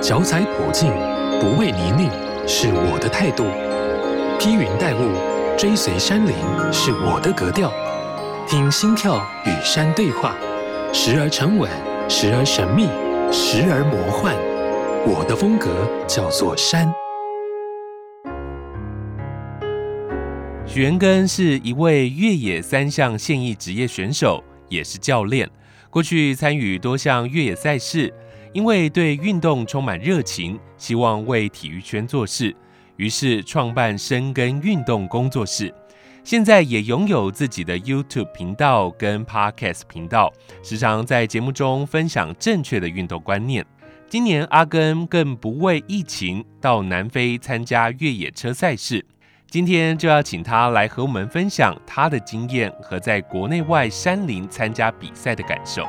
脚踩普径，不畏泥泞，是我的态度；披云戴雾，追随山林，是我的格调。听心跳与山对话，时而沉稳，时而神秘，时而魔幻。我的风格叫做山。许元根是一位越野三项现役职业选手，也是教练。过去参与多项越野赛事，因为对运动充满热情，希望为体育圈做事，于是创办深耕运动工作室。现在也拥有自己的 YouTube 频道跟 Podcast 频道，时常在节目中分享正确的运动观念。今年阿根更不畏疫情，到南非参加越野车赛事。今天就要请他来和我们分享他的经验和在国内外山林参加比赛的感受。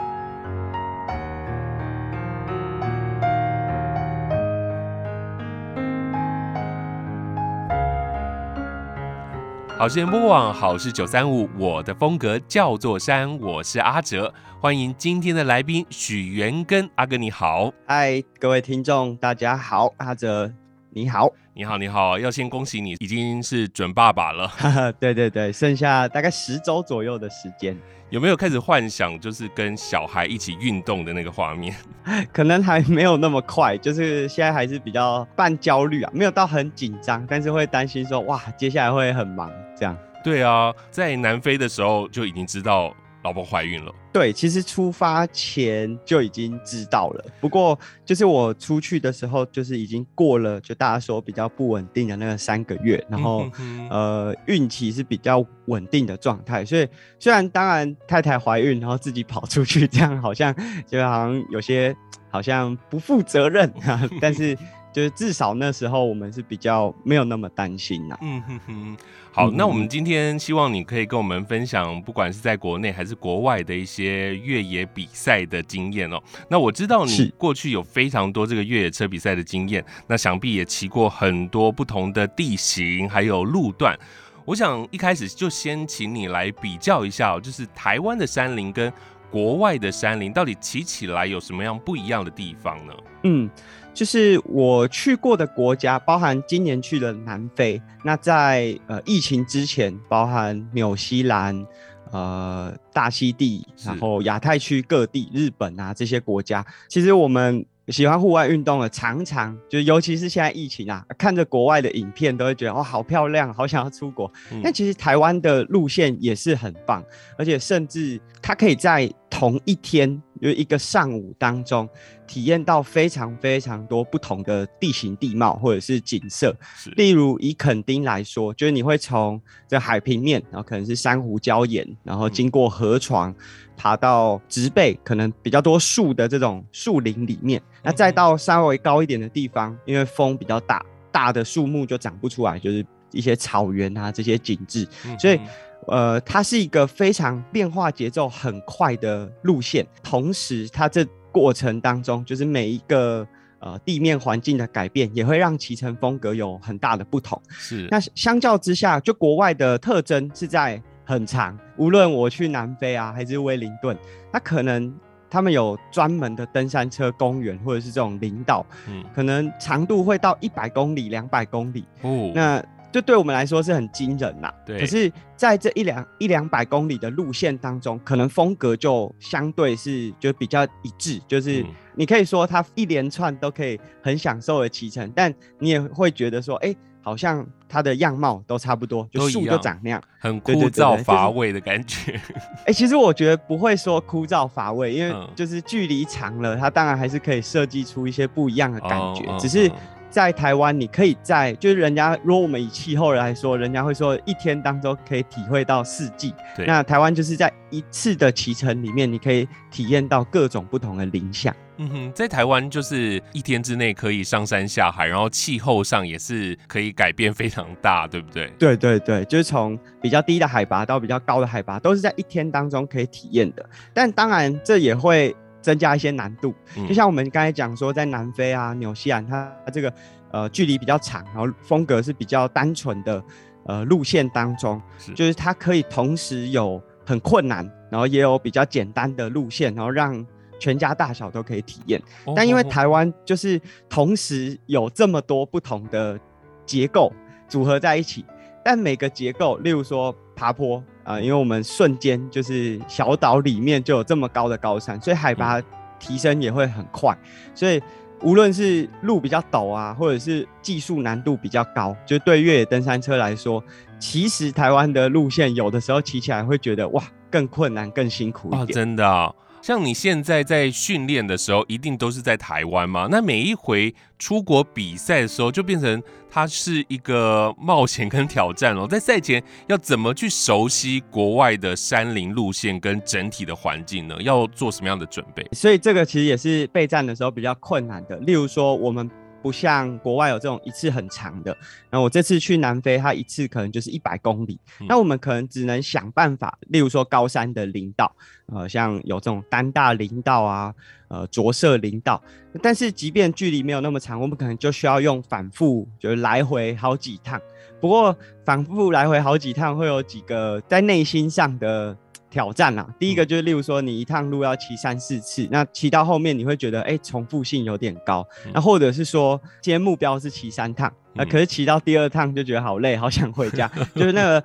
好事联播网，好事九三五，我的风格叫做山，我是阿哲，欢迎今天的来宾许元根，阿哥你好，嗨，各位听众大家好，阿哲你好。你好，你好，要先恭喜你已经是准爸爸了。对对对，剩下大概十周左右的时间，有没有开始幻想就是跟小孩一起运动的那个画面？可能还没有那么快，就是现在还是比较半焦虑啊，没有到很紧张，但是会担心说哇，接下来会很忙这样。对啊，在南非的时候就已经知道。老婆怀孕了，对，其实出发前就已经知道了。不过，就是我出去的时候，就是已经过了，就大家说比较不稳定的那个三个月，然后、嗯、呃，孕期是比较稳定的状态。所以，虽然当然太太怀孕，然后自己跑出去，这样好像就好像有些好像不负责任啊，但是。就是至少那时候我们是比较没有那么担心呐。嗯哼哼，好，嗯、那我们今天希望你可以跟我们分享，不管是在国内还是国外的一些越野比赛的经验哦。那我知道你过去有非常多这个越野车比赛的经验，那想必也骑过很多不同的地形还有路段。我想一开始就先请你来比较一下，就是台湾的山林跟国外的山林到底骑起来有什么样不一样的地方呢？嗯。就是我去过的国家，包含今年去的南非。那在呃疫情之前，包含纽西兰、呃大溪地，然后亚太区各地、日本啊这些国家，其实我们。喜欢户外运动的，常常就尤其是现在疫情啊，看着国外的影片都会觉得哦，好漂亮，好想要出国。嗯、但其实台湾的路线也是很棒，而且甚至它可以在同一天，有一个上午当中，体验到非常非常多不同的地形地貌或者是景色。是例如以垦丁来说，就是你会从这海平面，然后可能是珊瑚礁岩，然后经过河床。嗯爬到植被可能比较多树的这种树林里面，那再到稍微高一点的地方，因为风比较大，大的树木就长不出来，就是一些草原啊这些景致，所以呃，它是一个非常变化节奏很快的路线，同时它这过程当中，就是每一个呃地面环境的改变，也会让骑乘风格有很大的不同。是，那相较之下，就国外的特征是在。很长，无论我去南非啊，还是威灵顿，那可能他们有专门的登山车公园，或者是这种林道，嗯，可能长度会到一百公里、两百公里，哦，那就对我们来说是很惊人呐。对，可是在这一两一两百公里的路线当中，可能风格就相对是就比较一致，就是你可以说它一连串都可以很享受的骑乘，但你也会觉得说，哎、欸。好像它的样貌都差不多，就树就长那样，很枯燥乏味的感觉。哎、就是欸，其实我觉得不会说枯燥乏味，因为就是距离长了，它当然还是可以设计出一些不一样的感觉。只是在台湾，你可以在就是人家，如果我们以气候来说，人家会说一天当中可以体会到四季。那台湾就是在一次的骑乘里面，你可以体验到各种不同的林相。嗯哼，在台湾就是一天之内可以上山下海，然后气候上也是可以改变非常大，对不对？对对对，就是从比较低的海拔到比较高的海拔，都是在一天当中可以体验的。但当然，这也会增加一些难度。嗯、就像我们刚才讲说，在南非啊、纽西兰，它这个呃距离比较长，然后风格是比较单纯的呃路线当中，是就是它可以同时有很困难，然后也有比较简单的路线，然后让。全家大小都可以体验。但因为台湾就是同时有这么多不同的结构组合在一起，但每个结构，例如说爬坡啊、呃，因为我们瞬间就是小岛里面就有这么高的高山，所以海拔提升也会很快，所以。无论是路比较陡啊，或者是技术难度比较高，就对越野登山车来说，其实台湾的路线有的时候骑起来会觉得哇，更困难、更辛苦一点。哦，真的啊。像你现在在训练的时候，一定都是在台湾吗？那每一回出国比赛的时候，就变成它是一个冒险跟挑战了。在赛前要怎么去熟悉国外的山林路线跟整体的环境呢？要做什么样的准备？所以这个其实也是备战的时候比较困难的。例如说我们。不像国外有这种一次很长的，那我这次去南非，它一次可能就是一百公里，嗯，那我们可能只能想办法，例如说高山的林道，呃，像有这种丹大林道啊，呃，着色林道，但是即便距离没有那么长，我们可能就需要用反复，就是来回好几趟。不过反复来回好几趟，会有几个在内心上的。挑战啦，第一个就是，例如说你一趟路要骑三四次，那骑到后面你会觉得，哎、欸，重复性有点高。那或者是说，今天目标是骑三趟，那可是骑到第二趟就觉得好累，好想回家，就是那个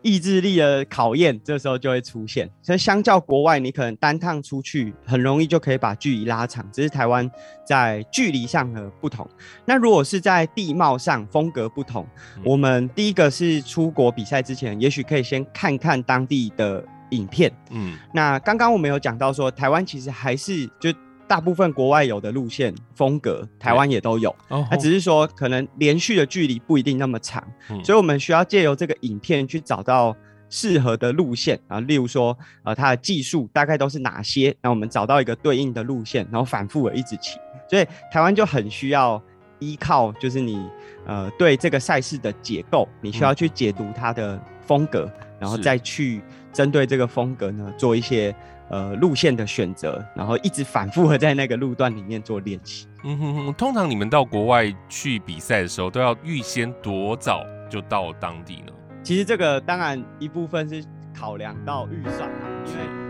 意志力的考验，这时候就会出现。所以相较国外，你可能单趟出去很容易就可以把距离拉长，只是台湾在距离上的不同。那如果是在地貌上风格不同，我们第一个是出国比赛之前，也许可以先看看当地的。影片，嗯，那刚刚我们有讲到说，台湾其实还是就大部分国外有的路线风格，台湾也都有，那只是说可能连续的距离不一定那么长，所以我们需要借由这个影片去找到适合的路线啊，例如说，呃，它的技术大概都是哪些，那我们找到一个对应的路线，然后反复的一直骑，所以台湾就很需要依靠，就是你呃对这个赛事的解构，你需要去解读它的风格，然后再去。针对这个风格呢，做一些呃路线的选择，然后一直反复的在那个路段里面做练习。嗯哼哼，通常你们到国外去比赛的时候，都要预先多早就到当地呢？其实这个当然一部分是考量到预算啊，因为。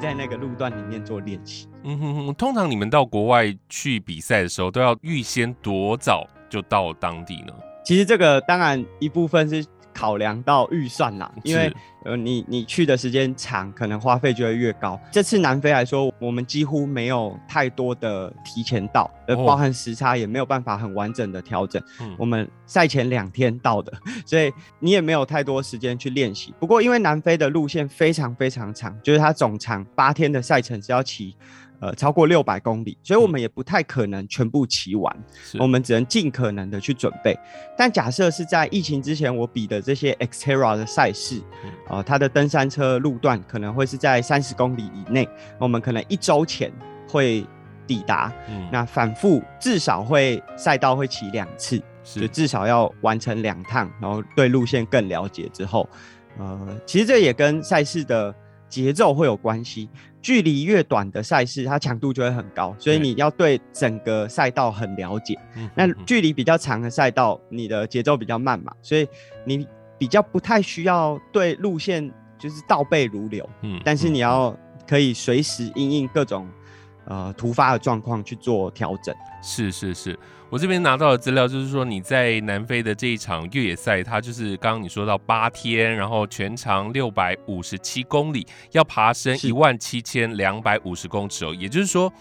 在那个路段里面做练习。嗯哼哼，通常你们到国外去比赛的时候，都要预先多早就到当地呢？其实这个当然一部分是。考量到预算啦，因为呃，你你去的时间长，可能花费就会越高。这次南非来说，我们几乎没有太多的提前到，呃，包含时差也没有办法很完整的调整。哦、我们赛前两天到的，所以你也没有太多时间去练习。不过，因为南非的路线非常非常长，就是它总长八天的赛程是要骑。呃，超过六百公里，所以我们也不太可能全部骑完，嗯，我们只能尽可能的去准备。但假设是在疫情之前，我比的这些 Xterra 的赛事，嗯，呃，它的登山车路段可能会是在三十公里以内，我们可能一周前会抵达，嗯，那反复至少会赛道会骑两次，就至少要完成两趟，然后对路线更了解之后，呃，其实这也跟赛事的节奏会有关系。距离越短的赛事，它强度就会很高，所以你要对整个赛道很了解。那距离比较长的赛道，你的节奏比较慢嘛，所以你比较不太需要对路线就是倒背如流。嗯，但是你要可以随时应应各种呃突发的状况去做调整。是是是。我这边拿到的资料就是说，你在南非的这一场越野赛，它就是刚刚你说到八天，然后全长六百五十七公里，要爬升一万七千两百五十公尺哦。也就是说，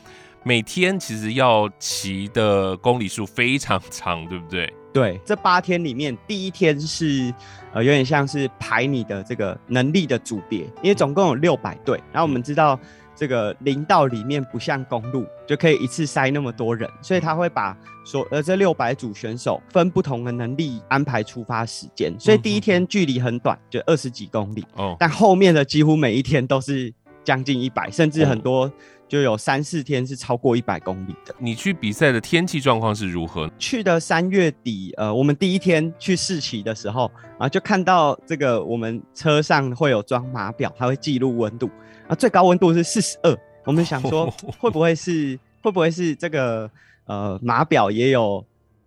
每天其实要骑的公里数非常长，对不对？对，这八天里面，第一天是呃有点像是排你的这个能力的组别，因为总共有六百队，然后我们知道。这个林道里面不像公路，就可以一次塞那么多人，所以他会把所呃这六百组选手分不同的能力安排出发时间，所以第一天距离很短，就二十几公里，哦，但后面的几乎每一天都是将近一百，甚至很多就有三四天是超过一百公里的。你去比赛的天气状况是如何？去的三月底，呃，我们第一天去试骑的时候啊，就看到这个我们车上会有装码表，它会记录温度。啊，最高温度是四十二。我们想说，会不会是会不会是这个呃码表也有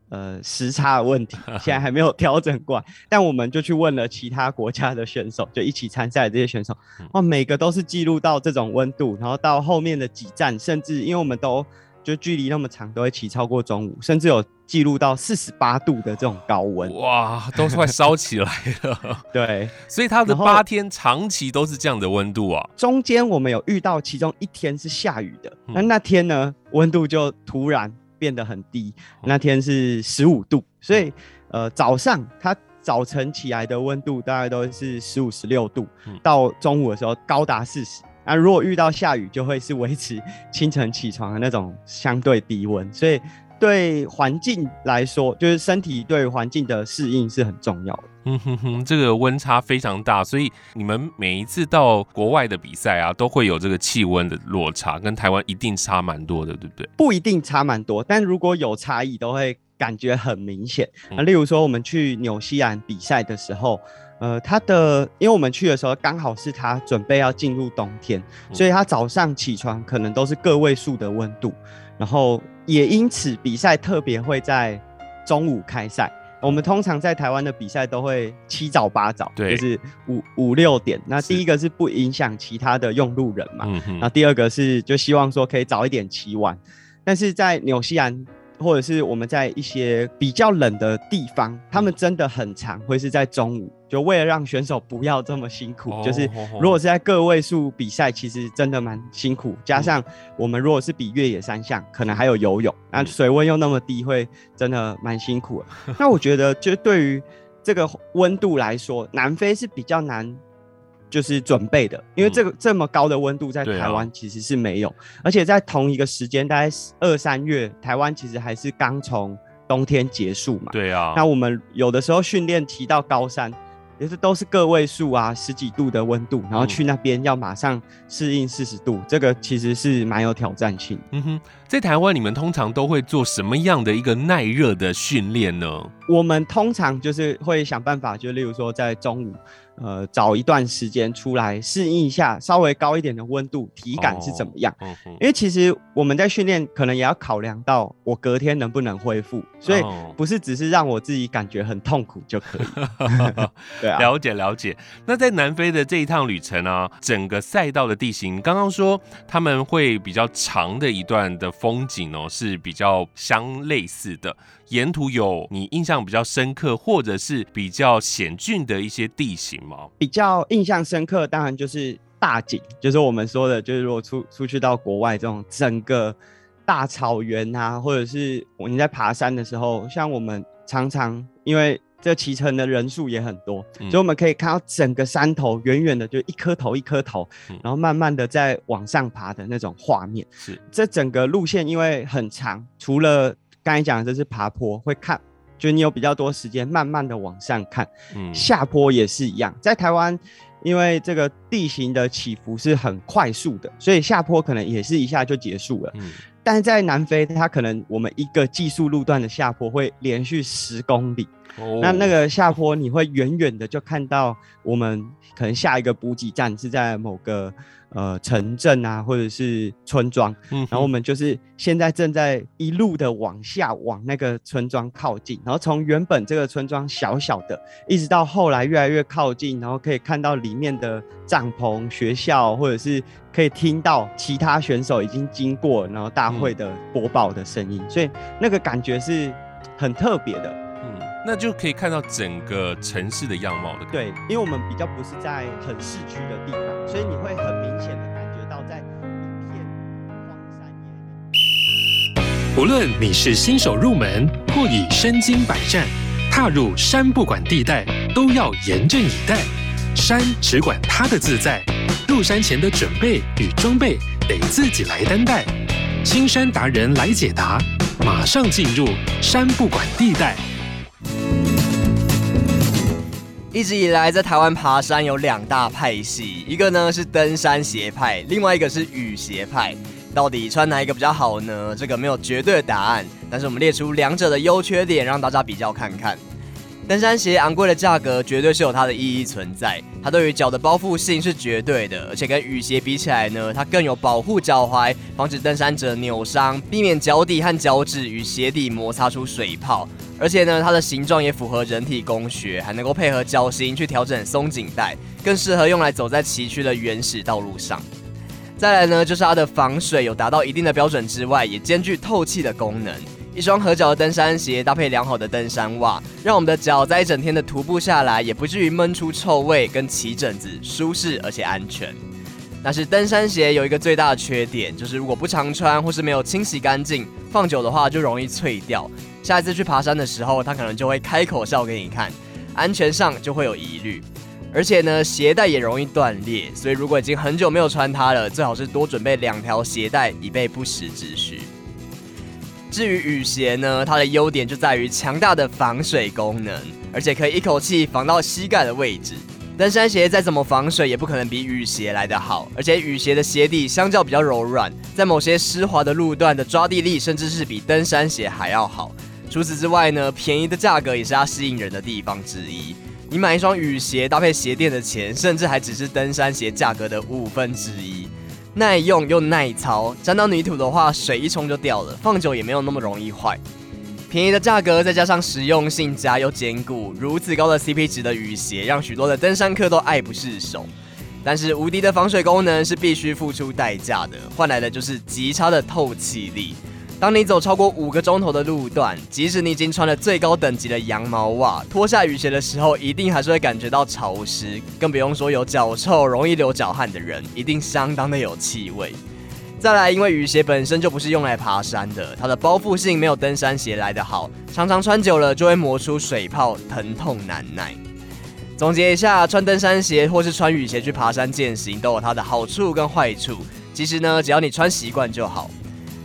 呃时差的问题，现在还没有调整过来。但我们就去问了其他国家的选手，就一起参赛的这些选手，哦，每个都是记录到这种温度，然后到后面的几站，甚至因为我们都。就距离那么长，都会骑超过中午，甚至有记录到四十八度的这种高温，哇，都快烧起来了。对，所以它的八天长期都是这样的温度啊。中间我们有遇到其中一天是下雨的，那、嗯、那天呢，温度就突然变得很低，那天是十五度，所以呃早上它早晨起来的温度大概都是十五十六度，到中午的时候高达四十。那、啊、如果遇到下雨，就会是维持 清晨起床的那种相对低温，所以对环境来说，就是身体对环境的适应是很重要的。嗯哼哼，这个温差非常大，所以你们每一次到国外的比赛啊，都会有这个气温的落差，跟台湾一定差蛮多的，对不对？不一定差蛮多，但如果有差异，都会感觉很明显。那例如说，我们去纽西兰比赛的时候。呃，他的，因为我们去的时候刚好是他准备要进入冬天，所以他早上起床可能都是个位数的温度，然后也因此比赛特别会在中午开赛。我们通常在台湾的比赛都会七早八早，对，就是五五六点。那第一个是不影响其他的用路人嘛，那第二个是就希望说可以早一点骑完，但是在纽西兰。或者是我们在一些比较冷的地方，他们真的很长，会是在中午，就为了让选手不要这么辛苦。就是如果是在个位数比赛，其实真的蛮辛苦。加上我们如果是比越野三项，可能还有游泳，那水温又那么低，会真的蛮辛苦的。那我觉得，就对于这个温度来说，南非是比较难。就是准备的，因为这个这么高的温度在台湾其实是没有，而且在同一个时间，大概二三月，台湾其实还是刚从冬天结束嘛。对啊。那我们有的时候训练提到高山，也是都是个位数啊，十几度的温度，然后去那边要马上适应四十度，这个其实是蛮有挑战性。嗯哼，在台湾你们通常都会做什么样的一个耐热的训练呢？我们通常就是会想办法，就例如说在中午。呃，找一段时间出来适应一下稍微高一点的温度，体感是怎么样？哦嗯、因为其实我们在训练，可能也要考量到我隔天能不能恢复，所以不是只是让我自己感觉很痛苦就可以。对啊，了解了解。那在南非的这一趟旅程啊，整个赛道的地形，刚刚说他们会比较长的一段的风景哦，是比较相类似的。沿途有你印象比较深刻，或者是比较险峻的一些地形吗？比较印象深刻，当然就是大景，就是我们说的，就是如果出出去到国外这种整个大草原啊，或者是你在爬山的时候，像我们常常因为这骑乘的人数也很多，嗯，所以我们可以看到整个山头远远的就一颗头一颗头，嗯，然后慢慢的在往上爬的那种画面。是这整个路线因为很长，除了刚才讲的这是爬坡，会看，就你有比较多时间慢慢的往上看，嗯，下坡也是一样。在台湾，因为这个地形的起伏是很快速的，所以下坡可能也是一下就结束了。嗯，但是在南非，它可能我们一个技术路段的下坡会连续十公里。哦，那那个下坡你会远远的就看到我们可能下一个补给站是在某个。呃，城镇啊，或者是村庄，嗯，然后我们就是现在正在一路的往下往那个村庄靠近，然后从原本这个村庄小小的，一直到后来越来越靠近，然后可以看到里面的帐篷、学校，或者是可以听到其他选手已经经过，然后大会的播报的声音，嗯，所以那个感觉是很特别的。嗯，那就可以看到整个城市的样貌的。对，因为我们比较不是在很市区的地方，所以你会很明显的感觉到在一片荒山野岭。不论你是新手入门，或已身经百战，踏入山不管地带，都要严阵以待。山只管它的自在，入山前的准备与装备得自己来担待。青山达人来解答，马上进入山不管地带。一直以来，在台湾爬山有两大派系，一个呢是登山鞋派，另外一个是雨鞋派。到底穿哪一个比较好呢？这个没有绝对的答案，但是我们列出两者的优缺点，让大家比较看看。登山鞋昂贵的价格绝对是有它的意义存在，它对于脚的包覆性是绝对的，而且跟雨鞋比起来呢，它更有保护脚踝，防止登山者扭伤，避免脚底和脚趾与鞋底摩擦出水泡。而且呢，它的形状也符合人体工学，还能够配合脚型去调整松紧带，更适合用来走在崎岖的原始道路上。再来呢，就是它的防水有达到一定的标准之外，也兼具透气的功能。一双合脚的登山鞋搭配良好的登山袜，让我们的脚在一整天的徒步下来，也不至于闷出臭味跟起疹子，舒适而且安全。但是登山鞋有一个最大的缺点，就是如果不常穿或是没有清洗干净，放久的话就容易脆掉。下一次去爬山的时候，它可能就会开口笑给你看，安全上就会有疑虑。而且呢，鞋带也容易断裂，所以如果已经很久没有穿它了，最好是多准备两条鞋带，以备不时之需。至于雨鞋呢，它的优点就在于强大的防水功能，而且可以一口气防到膝盖的位置。登山鞋再怎么防水，也不可能比雨鞋来得好。而且雨鞋的鞋底相较比较柔软，在某些湿滑的路段的抓地力，甚至是比登山鞋还要好。除此之外呢，便宜的价格也是它吸引人的地方之一。你买一双雨鞋搭配鞋垫的钱，甚至还只是登山鞋价格的五分之一。耐用又耐操，沾到泥土的话，水一冲就掉了，放久也没有那么容易坏。便宜的价格，再加上实用性佳又坚固，如此高的 CP 值的雨鞋，让许多的登山客都爱不释手。但是无敌的防水功能是必须付出代价的，换来的就是极差的透气力。当你走超过五个钟头的路段，即使你已经穿了最高等级的羊毛袜，脱下雨鞋的时候，一定还是会感觉到潮湿，更不用说有脚臭、容易流脚汗的人，一定相当的有气味。再来，因为雨鞋本身就不是用来爬山的，它的包覆性没有登山鞋来得好，常常穿久了就会磨出水泡，疼痛难耐。总结一下，穿登山鞋或是穿雨鞋去爬山健行，都有它的好处跟坏处。其实呢，只要你穿习惯就好。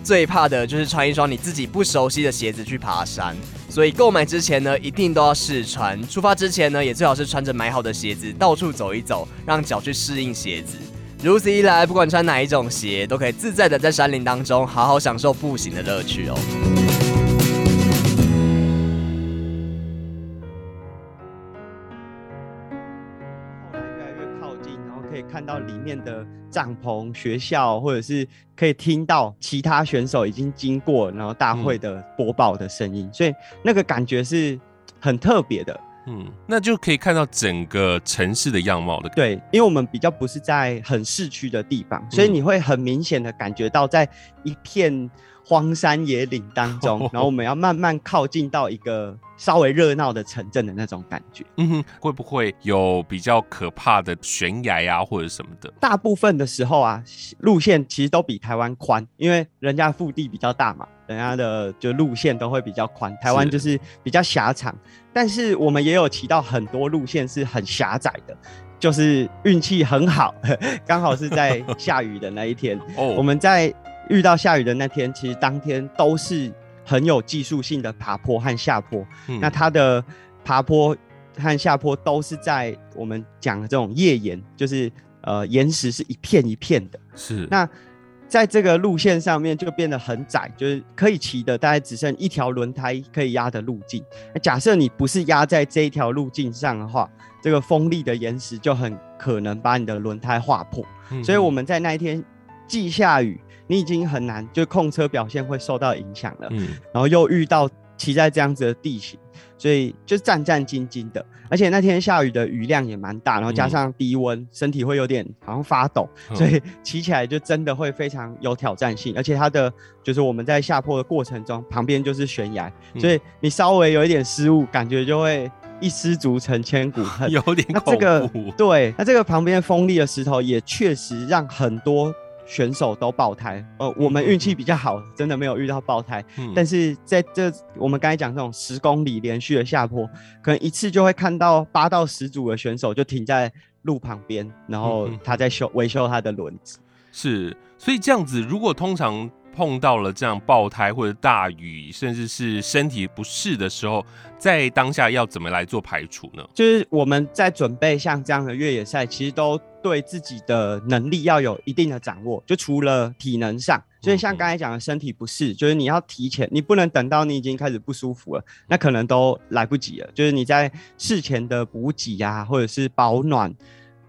最怕的就是穿一双你自己不熟悉的鞋子去爬山，所以购买之前呢，一定都要试穿。出发之前呢，也最好是穿着买好的鞋子到处走一走，让脚去适应鞋子。如此一来，不管穿哪一种鞋，都可以自在的在山林当中好好享受步行的乐趣哦。好，大概越靠近，然後可以看到里面的帐篷、学校，或者是可以听到其他选手已经经过，然后大会的播报的声音，嗯，所以那个感觉是很特别的。嗯，那就可以看到整个城市的样貌的。对，因为我们比较不是在很市区的地方，所以你会很明显的感觉到在一片荒山野岭当中，然后我们要慢慢靠近到一个稍微热闹的城镇的那种感觉。嗯哼，会不会有比较可怕的悬崖呀、啊，或者什么的？大部分的时候啊，路线其实都比台湾宽，因为人家腹地比较大嘛，人家的就路线都会比较宽。台湾就是比较狭长，但是我们也有骑到很多路线是很狭窄的，就是运气很好，刚好是在下雨的那一天，哦我们在。遇到下雨的那天，其实当天都是很有技术性的爬坡和下坡。嗯、那它的爬坡和下坡都是在我们讲的这种页岩，就是呃岩石是一片一片的。是。那在这个路线上面就变得很窄，就是可以骑的大概只剩一条轮胎可以压的路径。那假设你不是压在这一条路径上的话，这个锋利的岩石就很可能把你的轮胎划破。嗯、所以我们在那一天既下雨。你已经很难，就控车表现会受到影响了。嗯，然后又遇到骑在这样子的地形，所以就战战兢兢的。而且那天下雨的雨量也蛮大，然后加上低温，嗯，身体会有点好像发抖，所以骑起来就真的会非常有挑战性。而且它的就是我们在下坡的过程中，旁边就是悬崖，所以你稍微有一点失误，感觉就会一失足成千古恨，有点恐怖。那这个对，那这个旁边锋利的石头也确实让很多。选手都爆胎，呃，我们运气比较好，真的没有遇到爆胎。嗯、但是在这我们刚才讲这种十公里连续的下坡，可能一次就会看到八到十组的选手就停在路旁边，然后他在修维修他的轮子。是，所以这样子，如果通常碰到了这样爆胎或者大雨，甚至是身体不适的时候，在当下要怎么来做排除呢？就是我们在准备像这样的越野赛，其实都。对自己的能力要有一定的掌握，就除了体能上，所以像刚才讲的身体不适，就是你要提前，你不能等到你已经开始不舒服了，那可能都来不及了。就是你在事前的补给呀，或者是保暖、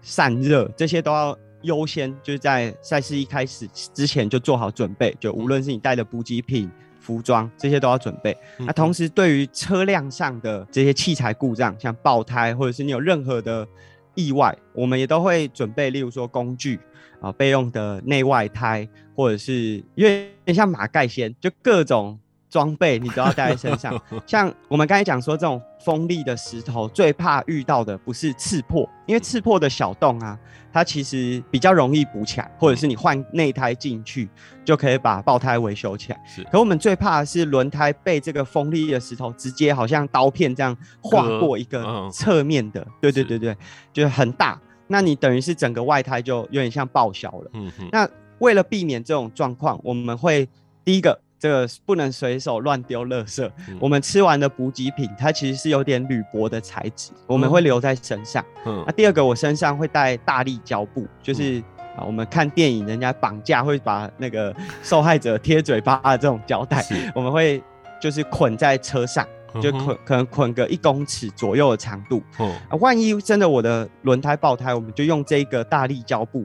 散热这些都要优先，就是在赛事一开始之前就做好准备。就无论是你带的补给品、服装这些都要准备。那同时对于车辆上的这些器材故障，像爆胎或者是你有任何的。意外，我们也都会准备，例如说工具啊，备用的内外胎，或者是因为像马盖先，就各种装备你都要带在身上。像我们刚才讲说，这种锋利的石头最怕遇到的不是刺破，因为刺破的小洞啊。它其实比较容易补起来，或者是你换内胎进去，就可以把爆胎维修起来。是，可我们最怕的是轮胎被这个锋利的石头直接好像刀片这样划过一个侧面的，对对对对，就是很大。那你等于是整个外胎就有点像报销了。嗯哼。那为了避免这种状况，我们会第一个。这个不能随手乱丢垃圾。嗯、我们吃完的补给品，它其实是有点铝箔的材质，我们会留在身上。嗯，那、啊、第二个，我身上会带大力胶布，就是、嗯、啊，我们看电影，人家绑架会把那个受害者贴嘴巴的这种胶带，我们会就是捆在车上，就捆、嗯、可能捆个一公尺左右的长度。嗯、啊，万一真的我的轮胎爆胎，我们就用这个大力胶布，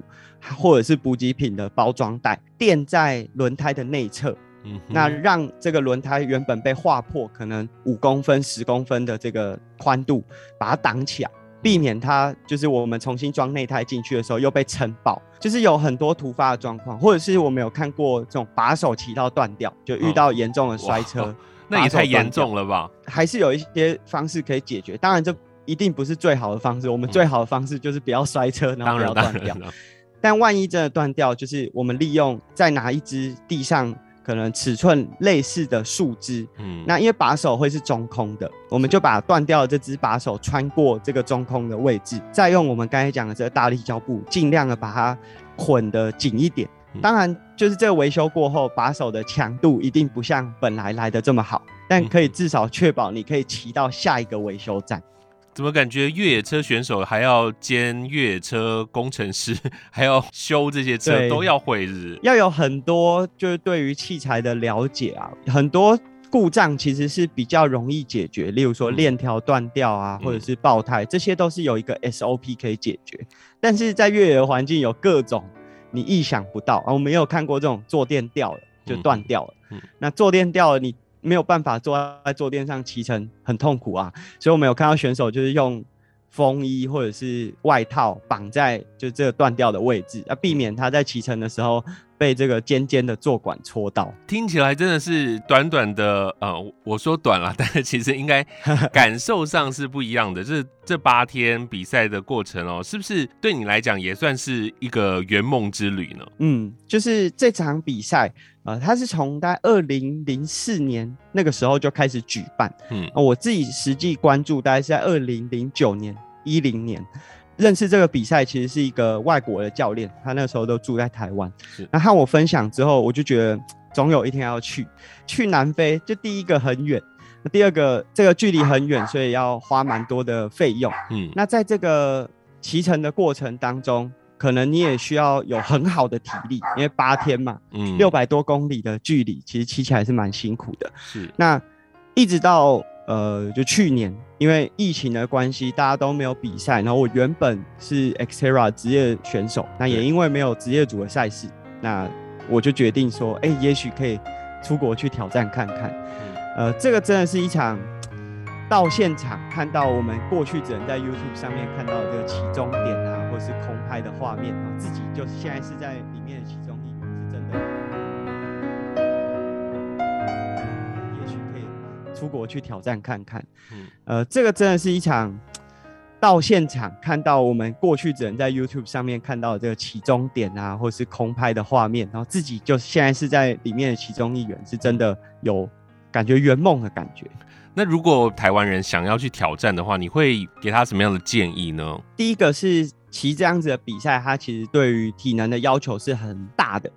或者是补给品的包装袋垫在轮胎的内侧。嗯，那让这个轮胎原本被划破，可能五公分、十公分的这个宽度，把它挡起来，避免它就是我们重新装内胎进去的时候又被撑爆。就是有很多突发的状况，或者是我们有看过这种把手骑到断掉，就遇到严重的摔车，哦、那也太严重了吧？还是有一些方式可以解决，当然这一定不是最好的方式。我们最好的方式就是不要摔车，然后不要断掉。但万一真的断掉，就是我们利用再拿一只地上。可能尺寸类似的树枝，嗯，那因为把手会是中空的，我们就把断掉的这只把手穿过这个中空的位置，再用我们刚才讲的这个大力胶布，尽量的把它捆得紧一点。当然，就是这个维修过后，把手的强度一定不像本来来的这么好，但可以至少确保你可以骑到下一个维修站。怎么感觉越野车选手还要兼越野车工程师，还要修这些车，都要会日？要有很多就是对于器材的了解啊，很多故障其实是比较容易解决，例如说链条断掉啊，嗯、或者是爆胎，这些都是有一个 SOP 可以解决。但是在越野环境有各种你意想不到啊，我们有看过这种坐垫掉了就断掉了，嗯嗯、那坐垫掉了你。没有办法坐在坐垫上骑乘，很痛苦啊，所以我们有看到选手就是用风衣或者是外套绑在就这个断掉的位置，要避免他在骑乘的时候。被这个尖尖的坐管戳到，听起来真的是短短的，呃，我说短了，但是其实应该感受上是不一样的。这这八天比赛的过程哦，是不是对你来讲也算是一个圆梦之旅呢？嗯，就是这场比赛，呃，它是从大概二零零四年那个时候就开始举办，嗯，我自己实际关注大概是在二零零九年、一零年。认识这个比赛其实是一个外国的教练，他那时候都住在台湾。是，那和我分享之后，我就觉得总有一天要去。去南非，就第一个很远，那第二个这个距离很远，所以要花蛮多的费用。嗯，那在这个骑乘的过程当中，可能你也需要有很好的体力，因为八天嘛，嗯，六百多公里的距离，其实骑起来是蛮辛苦的。是，那一直到。呃，就去年因为疫情的关系，大家都没有比赛。然后我原本是 Xterra 职业选手，那也因为没有职业组的赛事，那我就决定说，哎、欸，也许可以出国去挑战看看。呃，这个真的是一场 到现场看到我们过去只能在 YouTube 上面看到的这个起终点是空拍的画面，然后自己就现在是在里面的其中一员，是真的。也许可以出国去挑战看看，嗯，呃，这个真的是一场到现场看到我们过去只能在 YouTube 上面看到的这个起终点啊，或是空拍的画面，然后自己就现在是在里面的其中一员，是真的有感觉圆梦的感觉。那如果台湾人想要去挑战的话，你会给他什么样的建议呢？第一个是骑这样子的比赛，它其实对于体能的要求是很大的。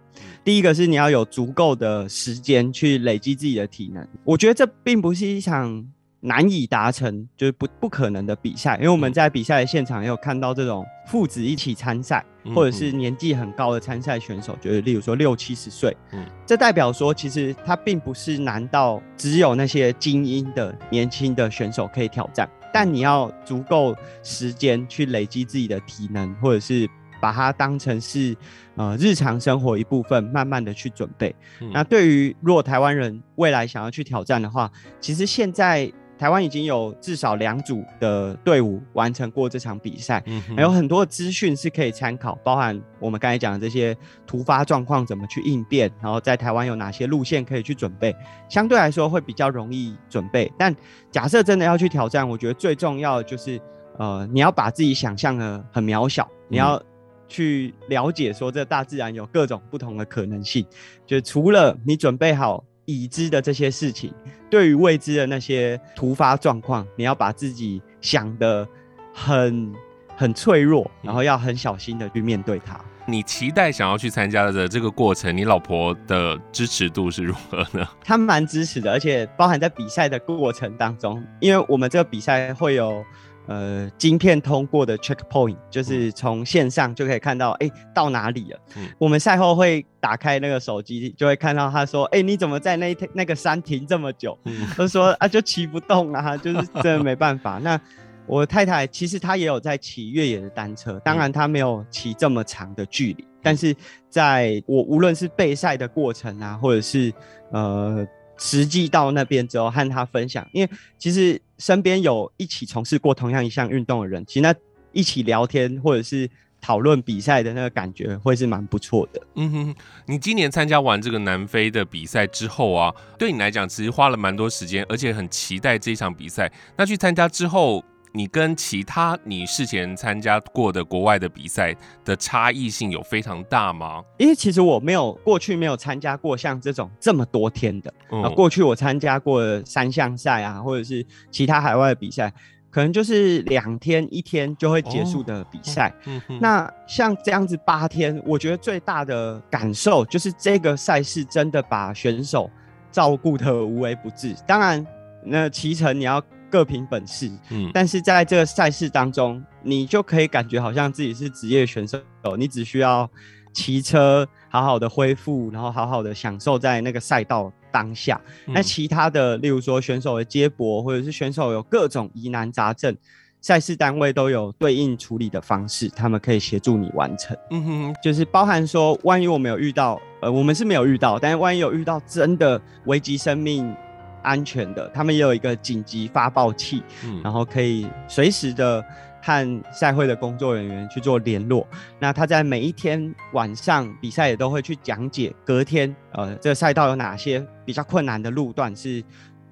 第一个是你要有足够的时间去累积自己的体能。我觉得这并不是一场难以达成，就是不不可能的比赛。因为我们在比赛的现场也有看到这种父子一起参赛，或者是年纪很高的参赛选手，就是例如说六七十岁，嗯，这代表说其实他并不是难到只有那些精英的年轻的选手可以挑战，但你要足够时间去累积自己的体能，或者是。把它当成是呃日常生活一部分，慢慢的去准备。嗯、那对于如果台湾人未来想要去挑战的话，其实现在台湾已经有至少两组的队伍完成过这场比赛，还、嗯、有很多资讯是可以参考，包含我们刚才讲的这些突发状况怎么去应变，然后在台湾有哪些路线可以去准备，相对来说会比较容易准备。但假设真的要去挑战，我觉得最重要的就是呃你要把自己想象的很渺小，你要。去了解说，这大自然有各种不同的可能性。就除了你准备好已知的这些事情，对于未知的那些突发状况，你要把自己想的很很脆弱，然后要很小心的去面对它。你期待想要去参加的这个过程，你老婆的支持度是如何呢？她蛮支持的，而且包含在比赛的过程当中，因为我们这个比赛会有。呃，晶片通过的 checkpoint 就是从线上就可以看到，哎、欸，到哪里了？嗯、我们赛后会打开那个手机，就会看到他说，哎、欸，你怎么在那那个山停这么久？嗯、他说啊，就骑不动啊，就是真的没办法。那我太太其实她也有在骑越野的单车，当然她没有骑这么长的距离，嗯、但是在我无论是备赛的过程啊，或者是呃。实际到那边之后和她分享，因为其实身边有一起从事过同样一项运动的人，其实那一起聊天或者是讨论比赛的那个感觉会是蛮不错的。嗯哼，你今年参加完这个南非的比赛之后啊，对你来讲其实花了蛮多时间，而且很期待这一场比赛。那去参加之后。你跟其他你事前参加过的国外的比赛的差异性有非常大吗？因为其实我没有过去没有参加过像这种这么多天的。啊、嗯，过去我参加过的三项赛啊，或者是其他海外的比赛，可能就是两天一天就会结束的比赛。嗯、那像这样子八天，我觉得最大的感受就是这个赛事真的把选手照顾的无微不至。当然，那骑乘你要。各凭本事，嗯，但是在这个赛事当中，你就可以感觉好像自己是职业选手，你只需要骑车好好的恢复，然后好好的享受在那个赛道当下。那、嗯、其他的，例如说选手的接驳，或者是选手有各种疑难杂症，赛事单位都有对应处理的方式，他们可以协助你完成。嗯哼，就是包含说，万一我们有遇到，呃，我们是没有遇到，但是万一有遇到真的危及生命。安全的，他们也有一个紧急发报器，嗯、然后可以随时的和赛会的工作人员去做联络。那他在每一天晚上比赛也都会去讲解，隔天呃这个赛道有哪些比较困难的路段是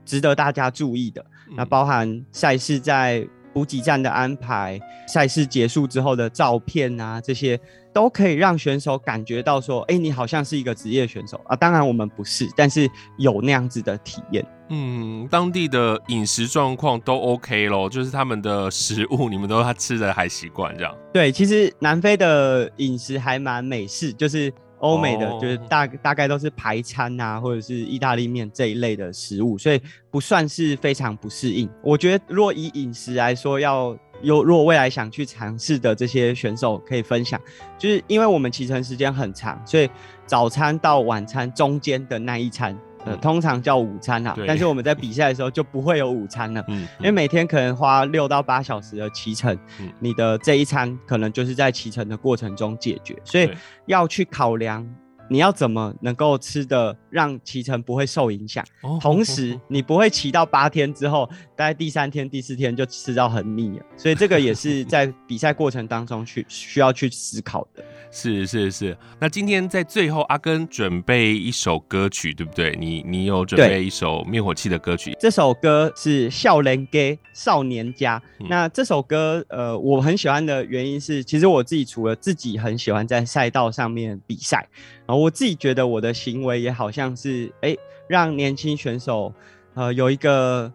值得大家注意的。嗯、那包含赛事在补给站的安排，赛事结束之后的照片啊，这些都可以让选手感觉到说，哎、欸，你好像是一个职业选手啊。当然我们不是，但是有那样子的体验。嗯，当地的饮食状况都 OK 咯，就是他们的食物，你们都他吃的还习惯这样。对，其实南非的饮食还蛮美式，就是欧美的，就是大、哦、大概都是排餐啊，或者是意大利面这一类的食物，所以不算是非常不适应。我觉得，若以饮食来说，要有如果未来想去尝试的这些选手可以分享，就是因为我们骑乘时间很长，所以早餐到晚餐中间的那一餐。呃，通常叫午餐啊，但是我们在比赛的时候就不会有午餐了，嗯，因为每天可能花六到八小时的骑乘，嗯，你的这一餐可能就是在骑乘的过程中解决，所以要去考量。你要怎么能够吃的让骑乘不会受影响？哦、同时你不会骑到八天之后，大概第三天、第四天就吃到很腻了。所以这个也是在比赛过程当中去需要去思考的。是是是。那今天在最后，阿根准备一首歌曲，对不对？你你有准备一首灭火器的歌曲？这首歌是《少年给》少年家。嗯、那这首歌，呃，我很喜欢的原因是，其实我自己除了自己很喜欢在赛道上面比赛。我自己觉得我的行为也好像是，哎、欸，让年轻选手，呃，有一个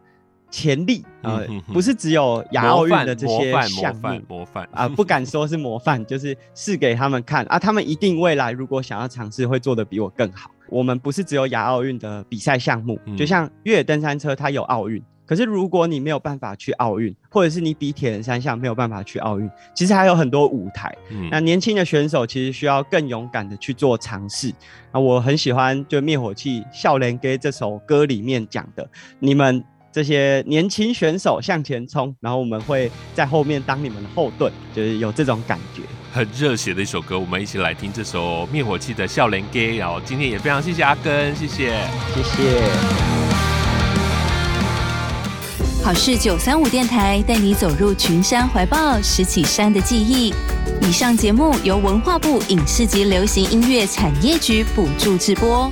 潜力，呃，嗯、哼哼不是只有亚奥运的这些项目，模范，啊，不敢说是模范，就是试给他们看啊，他们一定未来如果想要尝试，会做得比我更好。我们不是只有亚奥运的比赛项目，嗯、就像越野登山车，它有奥运，可是如果你没有办法去奥运，或者是你比铁人三项没有办法去奥运，其实还有很多舞台。嗯、那年轻的选手其实需要更勇敢的去做尝试。那我很喜欢就灭火器《笑脸给》这首歌里面讲的，你们。这些年轻选手向前冲，然后我们会在后面当你们的后盾，就是有这种感觉。很热血的一首歌，我们一起来听这首灭火器的《少年家》。然后今天也非常谢谢阿根，谢谢，谢谢。好事九三五电台带你走入群山怀抱，拾起山的记忆。以上节目由文化部影视及流行音乐产业局补助直播。